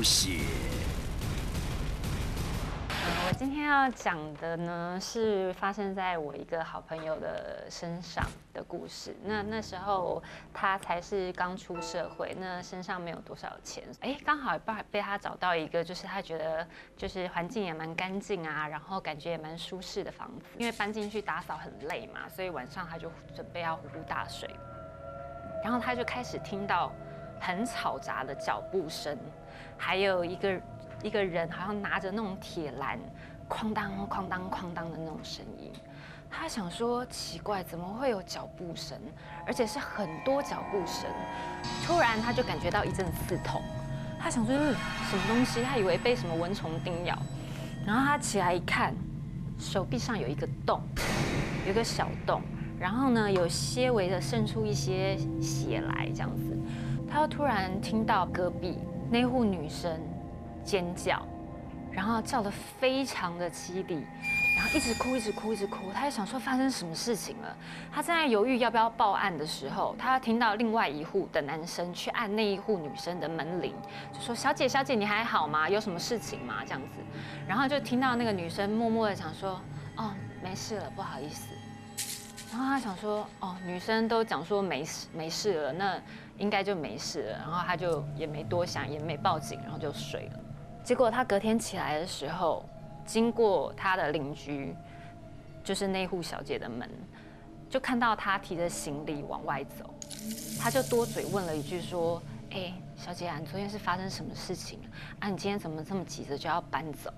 冒险。我今天要讲的呢，是发生在我一个好朋友的身上的故事。那那时候他才是刚出社会，那身上没有多少钱，哎，刚好被被他找到一个，就是他觉得就是环境也蛮干净啊，然后感觉也蛮舒适的房子。因为搬进去打扫很累嘛，所以晚上他就准备要呼呼大睡。然后他就开始听到很嘈杂的脚步声，还有一个。一个人好像拿着那种铁栏，哐当哐当哐当的那种声音，他想说奇怪，怎么会有脚步声，而且是很多脚步声。突然他就感觉到一阵刺痛，他想说什么东西，他以为被什么蚊虫叮咬，然后他起来一看，手臂上有一个洞，有一个小洞，然后呢有些微的渗出一些血来，这样子，他又突然听到隔壁那户女生。尖叫，然后叫得非常的凄厉，然后一直哭，一直哭，一直哭。他就想说发生什么事情了。他正在犹豫要不要报案的时候，他听到另外一户的男生去按那一户女生的门铃，就说：“小姐，小姐，你还好吗？有什么事情吗？”这样子，然后就听到那个女生默默的讲说：“哦，没事了，不好意思。”然后他想说：“哦，女生都讲说没事没事了，那应该就没事了。”然后他就也没多想，也没报警，然后就睡了。结果他隔天起来的时候，经过他的邻居，就是那户小姐的门，就看到他提着行李往外走，他就多嘴问了一句说：“哎，小姐啊，你昨天是发生什么事情啊？你今天怎么这么急着就要搬走？”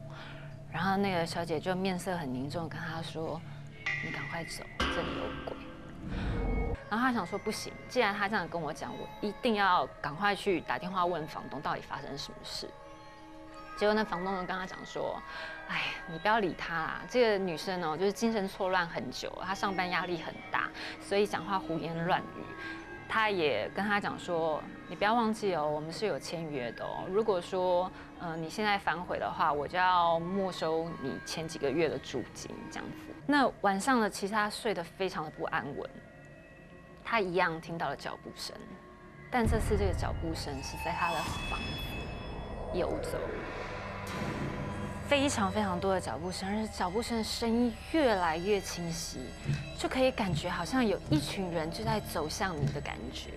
然后那个小姐就面色很凝重，跟他说：“你赶快走，这里有鬼。”然后他想说：“不行，既然他这样跟我讲，我一定要赶快去打电话问房东到底发生什么事。”结果那房东就跟他讲说：“哎，你不要理他啦，这个女生哦，就是精神错乱很久，她上班压力很大，所以讲话胡言乱语。他也跟他讲说，你不要忘记哦，我们是有签约的哦。如果说，嗯，你现在反悔的话，我就要没收你前几个月的租金，这样子。那晚上呢，其实他睡得非常的不安稳，他一样听到了脚步声，但这次这个脚步声是在他的房子游走。”非常非常多的脚步声，而且脚步声的声音越来越清晰，就可以感觉好像有一群人就在走向你的感觉。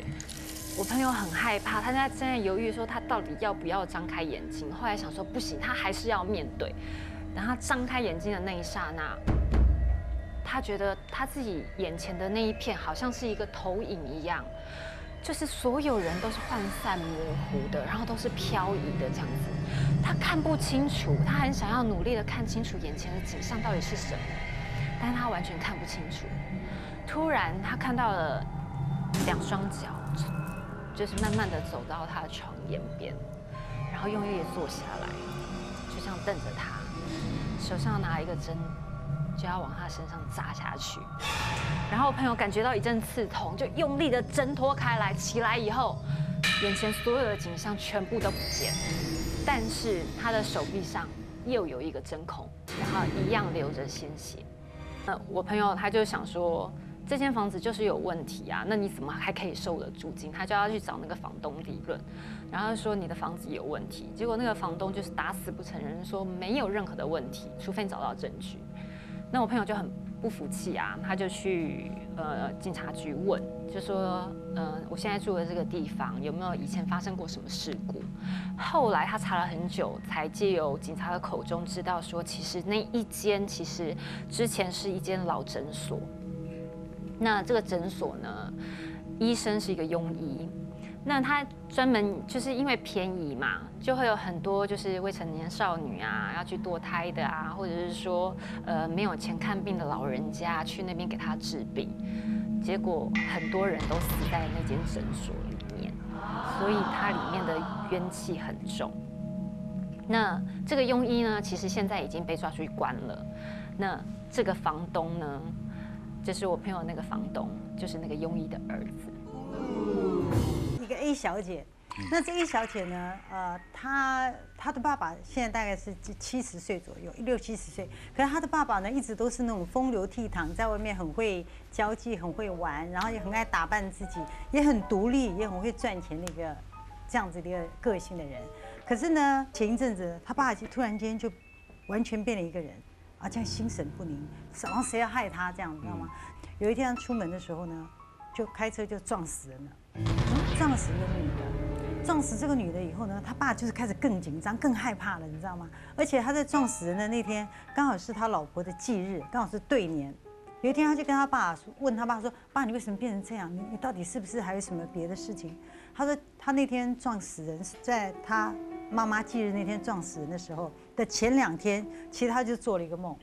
我朋友很害怕，他在正在犹豫说他到底要不要张开眼睛。后来想说不行，他还是要面对。等他张开眼睛的那一刹那，他觉得他自己眼前的那一片好像是一个投影一样。就是所有人都是涣散模糊的，然后都是漂移的这样子，他看不清楚，他很想要努力的看清楚眼前的景象到底是什么，但是他完全看不清楚。突然，他看到了两双脚，就是慢慢的走到他的床沿边，然后用力坐下来，就这样瞪着他，手上拿一个针。就要往他身上扎下去，然后我朋友感觉到一阵刺痛，就用力的挣脱开来。起来以后，眼前所有的景象全部都不见，但是他的手臂上又有一个针孔，然后一样流着鲜血。那我朋友他就想说，这间房子就是有问题啊，那你怎么还可以收我的租金？他就要去找那个房东理论，然后说你的房子有问题。结果那个房东就是打死不承认，说没有任何的问题，除非你找到证据。那我朋友就很不服气啊，他就去呃警察局问，就说，嗯，我现在住的这个地方有没有以前发生过什么事故？后来他查了很久，才借由警察的口中知道说，其实那一间其实之前是一间老诊所。那这个诊所呢，医生是一个庸医。那他专门就是因为便宜嘛，就会有很多就是未成年少女啊，要去堕胎的啊，或者是说呃没有钱看病的老人家去那边给他治病，结果很多人都死在那间诊所里面，所以它里面的冤气很重。那这个庸医呢，其实现在已经被抓出去关了。那这个房东呢，就是我朋友那个房东，就是那个庸医的儿子。小姐，那这一小姐呢？呃，她她的爸爸现在大概是七十岁左右，六七十岁。可是她的爸爸呢，一直都是那种风流倜傥，在外面很会交际，很会玩，然后也很爱打扮自己，也很独立，也很会赚钱的一个这样子的一个个性的人。可是呢，前一阵子他爸就突然间就完全变了一个人，啊，这样心神不宁，然后谁要害他这样，你知道吗？有一天他出门的时候呢，就开车就撞死人了，撞死一个女的，撞死这个女的以后呢，他爸就是开始更紧张、更害怕了，你知道吗？而且他在撞死人的那天，刚好是他老婆的忌日，刚好是对年。有一天他就跟他爸说问他爸说：“爸，你为什么变成这样？你你到底是不是还有什么别的事情？”他说：“他那天撞死人是在他。”妈妈忌日那天撞死人的时候的前两天，其实他就做了一个梦，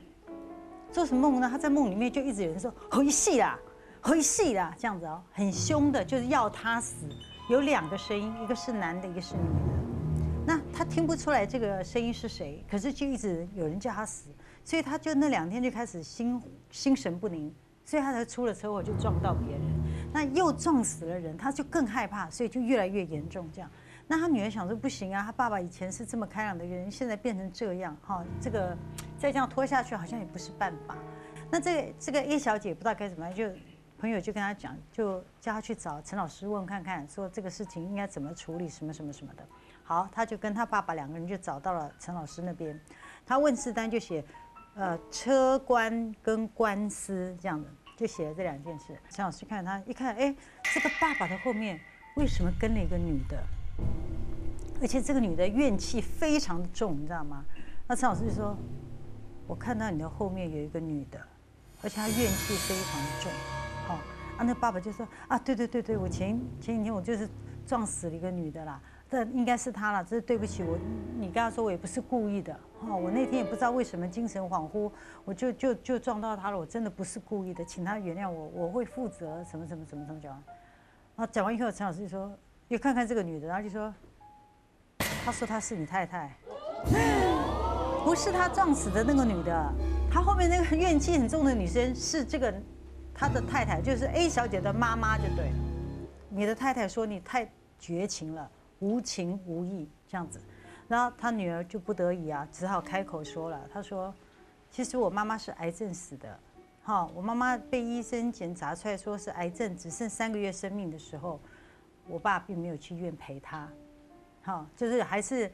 做什么梦呢？他在梦里面就一直有人说回戏啦，回戏啦，这样子哦，很凶的，就是要他死。有两个声音，一个是男的，一个是女的。那他听不出来这个声音是谁，可是就一直有人叫他死，所以他就那两天就开始心心神不宁，所以他才出了车祸就撞到别人，那又撞死了人，他就更害怕，所以就越来越严重这样。那他女儿想说不行啊，他爸爸以前是这么开朗的人，现在变成这样，哈，这个再这样拖下去好像也不是办法。那这个这个叶小姐不知道该怎么办，就朋友就跟他讲，就叫他去找陈老师问看看，说这个事情应该怎么处理，什么什么什么的。好，他就跟他爸爸两个人就找到了陈老师那边，他问事单就写，呃，车官跟官司这样的，就写了这两件事。陈老师看他一看，哎，这个爸爸的后面为什么跟了一个女的？而且这个女的怨气非常重，你知道吗？那陈老师就说：“我看到你的后面有一个女的，而且她怨气非常重。”啊，那爸爸就说：“啊，对对对对，我前前几天我就是撞死了一个女的啦，这应该是她了，这是对不起我。你跟他说我也不是故意的，哦，我那天也不知道为什么精神恍惚，我就就就撞到她了，我真的不是故意的，请她原谅我，我会负责。什么什么什么什么讲？啊，讲完以后，陈老师就说。”又看看这个女的，然后就说：“他说她是你太太，不是他撞死的那个女的。他后面那个 怨气很重的女生是这个他的太太，就是 A 小姐的妈妈，就对。你的太太说你太绝情了，无情无义这样子。然后他女儿就不得已啊，只好开口说了。他说：其实我妈妈是癌症死的，哈，我妈妈被医生检查出来说是癌症，只剩三个月生命的时候。”我爸并没有去医院陪她，哈，就是还是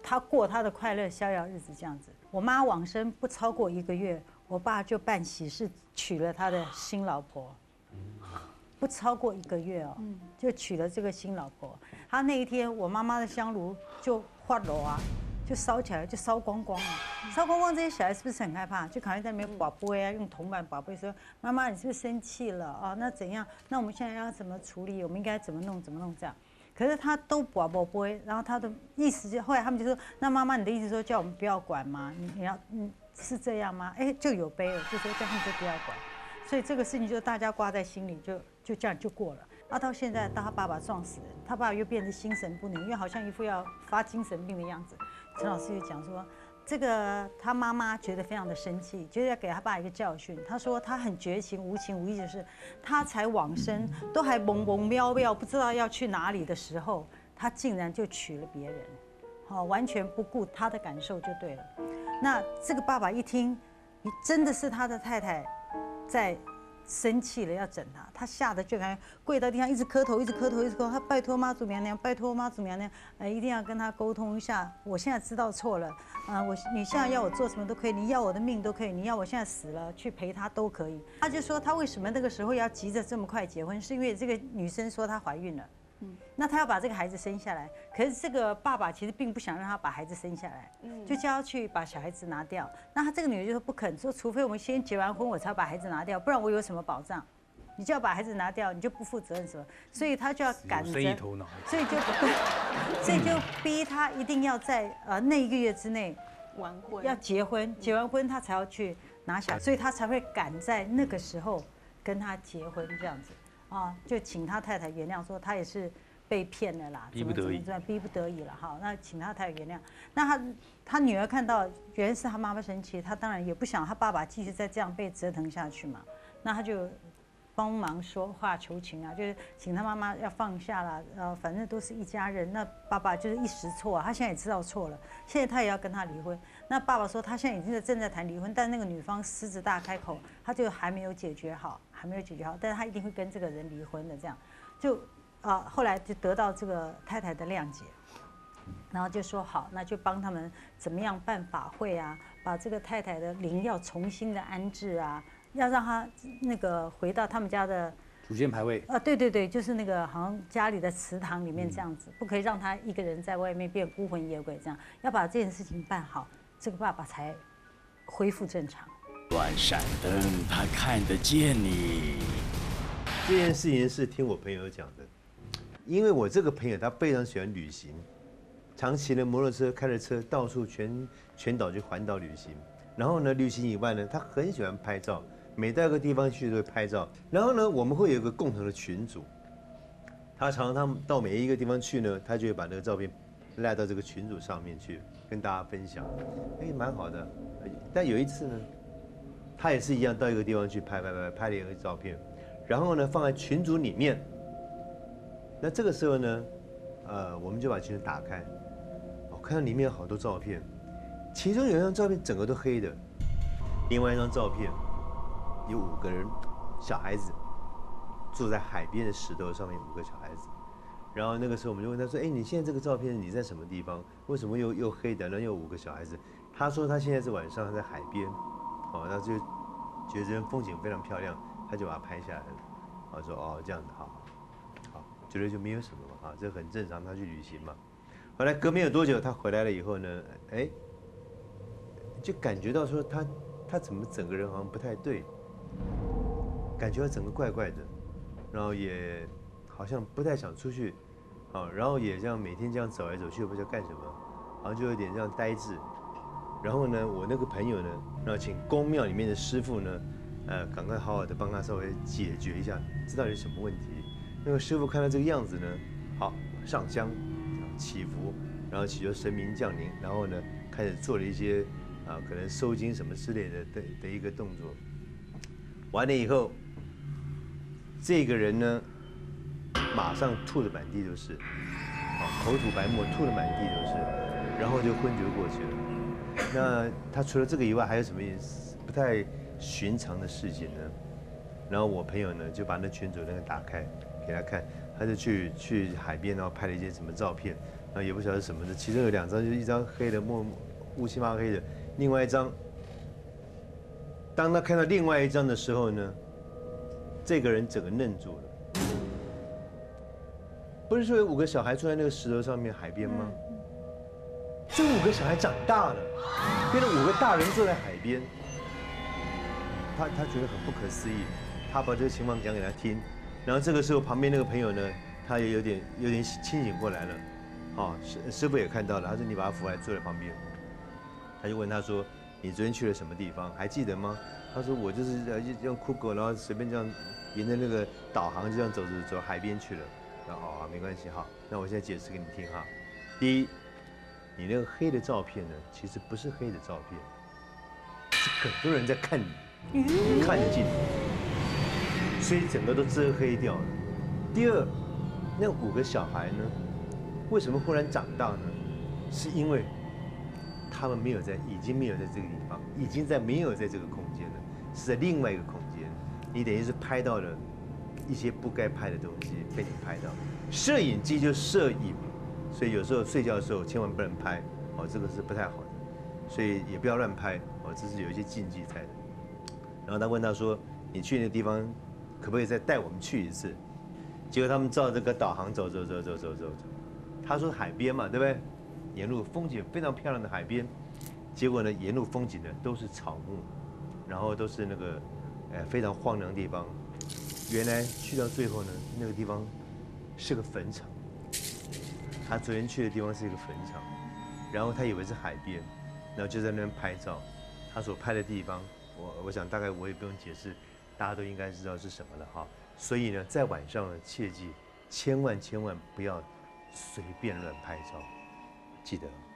他过他的快乐逍遥日子这样子。我妈往生不超过一个月，我爸就办喜事娶了他的新老婆，不超过一个月哦，就娶了这个新老婆。他那一天，我妈妈的香炉就化了啊。就烧起来，就烧光光了。烧光光，这些小孩是不是很害怕？就可能在那边宝贝啊，用铜板宝贝说：“妈妈，你是不是生气了啊？那怎样？那我们现在要怎么处理？我们应该怎么弄？怎么弄？这样。”可是他都宝宝贝，然后他的意思就后来他们就说：“那妈妈，你的意思说叫我们不要管吗？你你要嗯是这样吗？”哎，就有悲了，就说叫他们就不要管。所以这个事情就大家挂在心里，就就这样就过了。啊，到现在到他爸爸撞死人，他爸爸又变得心神不宁，因为好像一副要发精神病的样子。陈老师就讲说，这个他妈妈觉得非常的生气，觉得要给他爸一个教训。他说他很绝情、无情无义的是，他才往生，都还懵懵喵喵，不知道要去哪里的时候，他竟然就娶了别人，好，完全不顾他的感受就对了。那这个爸爸一听，你真的是他的太太，在。生气了要整他，他吓得就感觉跪到地上，一直磕头，一直磕头，一直磕头。他拜托妈祖娘娘，拜托妈祖娘娘，呃，一定要跟他沟通一下。我现在知道错了，啊，我你现在要我做什么都可以，你要我的命都可以，你要我现在死了去陪他都可以。他就说他为什么那个时候要急着这么快结婚，是因为这个女生说她怀孕了。那他要把这个孩子生下来，可是这个爸爸其实并不想让他把孩子生下来，嗯就叫他去把小孩子拿掉。那他这个女儿就说不肯，说除非我们先结完婚，我才把孩子拿掉，不然我有什么保障？你就要把孩子拿掉，你就不负责任什么？所以他就要赶着，所以就 所以就逼他一定要在呃那一个月之内完婚，要结婚，结完婚他才要去拿小孩，所以他才会赶在那个时候跟他结婚这样子。啊，就请他太太原谅，说他也是被骗了啦，逼不得已，逼不得已了哈。那请他太太原谅。那他他女儿看到原来是他妈妈生气，他当然也不想他爸爸继续再这样被折腾下去嘛。那他就。帮忙说话求情啊，就是请他妈妈要放下了，呃，反正都是一家人。那爸爸就是一时错，啊他现在也知道错了，现在他也要跟他离婚。那爸爸说他现在已经在正在谈离婚，但那个女方狮子大开口，他就还没有解决好，还没有解决好，但是他一定会跟这个人离婚的。这样，就啊，后来就得到这个太太的谅解。然后就说好，那就帮他们怎么样办法会啊，把这个太太的灵要重新的安置啊，要让他那个回到他们家的祖先牌位，啊，对对对，就是那个好像家里的祠堂里面这样子，不可以让他一个人在外面变孤魂野鬼这样，要把这件事情办好，这个爸爸才恢复正常。乱闪灯，他看得见你。这件事情是听我朋友讲的，因为我这个朋友他非常喜欢旅行，常骑着摩托车，开着车到处全全岛去环岛旅行。然后呢，旅行以外呢，他很喜欢拍照，每到一个地方去都会拍照。然后呢，我们会有一个共同的群组，他常常他到每一个地方去呢，他就会把那个照片赖到这个群组上面去跟大家分享，哎，蛮好的。但有一次呢，他也是一样到一个地方去拍拍拍拍了一个照片。然后呢，放在群组里面。那这个时候呢，呃，我们就把群组打开，我看到里面有好多照片，其中有一张照片整个都黑的，另外一张照片有五个人，小孩子坐在海边的石头上面，五个小孩子。然后那个时候我们就问他说：“哎，你现在这个照片你在什么地方？为什么又又黑的，然后又五个小孩子？”他说他现在是晚上在海边，哦，他就觉得这边风景非常漂亮。他就把它拍下来了，我，说哦这样子好，好，觉得就没有什么嘛，啊，这很正常，他去旅行嘛。后来隔没有多久，他回来了以后呢，哎，就感觉到说他他怎么整个人好像不太对，感觉他整个怪怪的，然后也好像不太想出去，啊，然后也这样每天这样走来走去，不知道干什么，好像就有点这样呆滞。然后呢，我那个朋友呢，然后请宫庙里面的师傅呢。呃，赶快好好的帮他稍微解决一下，知道有什么问题。那个师傅看到这个样子呢，好上香，祈福，然后祈求神明降临，然后呢开始做了一些啊，可能收金什么之类的的的一个动作。完了以后，这个人呢，马上吐的满地都是，啊，口吐白沫，吐的满地都是，然后就昏厥过去了。那他除了这个以外，还有什么意思？不太。寻常的事情呢，然后我朋友呢就把那群主那个打开给他看，他就去去海边，然后拍了一些什么照片，然后也不晓得什么的，其中有两张就是一张黑的墨乌漆嘛黑的，另外一张，当他看到另外一张的时候呢，这个人整个愣住了。不是说有五个小孩坐在那个石头上面海边吗？这五个小孩长大了，变成五个大人坐在海边。他他觉得很不可思议，他把这个情况讲给他听，然后这个时候旁边那个朋友呢，他也有点有点清醒过来了，哦，师师傅也看到了，他说你把他扶来坐在旁边，他就问他说，你昨天去了什么地方？还记得吗？他说我就是用酷狗，然后随便这样沿着那个导航就这样走走走海边去了。然后哦没关系哈，那我现在解释给你听哈。第一，你那个黑的照片呢，其实不是黑的照片，是很多人在看你。看得进，所以整个都遮黑掉了。第二，那五个小孩呢，为什么忽然长大呢？是因为他们没有在，已经没有在这个地方，已经在没有在这个空间了，是在另外一个空间。你等于是拍到了一些不该拍的东西被你拍到。摄影机就摄影，所以有时候睡觉的时候千万不能拍，哦，这个是不太好的，所以也不要乱拍，哦，这是有一些禁忌在的。然后他问他说：“你去那个地方，可不可以再带我们去一次？”结果他们照这个导航走走走走走走走。他说海边嘛，对不对？沿路风景非常漂亮的海边。结果呢，沿路风景呢都是草木，然后都是那个，呃，非常荒凉的地方。原来去到最后呢，那个地方是个坟场。他昨天去的地方是一个坟场，然后他以为是海边，然后就在那边拍照。他所拍的地方。我我想大概我也不用解释，大家都应该知道是什么了哈。所以呢，在晚上呢，切记千万千万不要随便乱拍照，记得。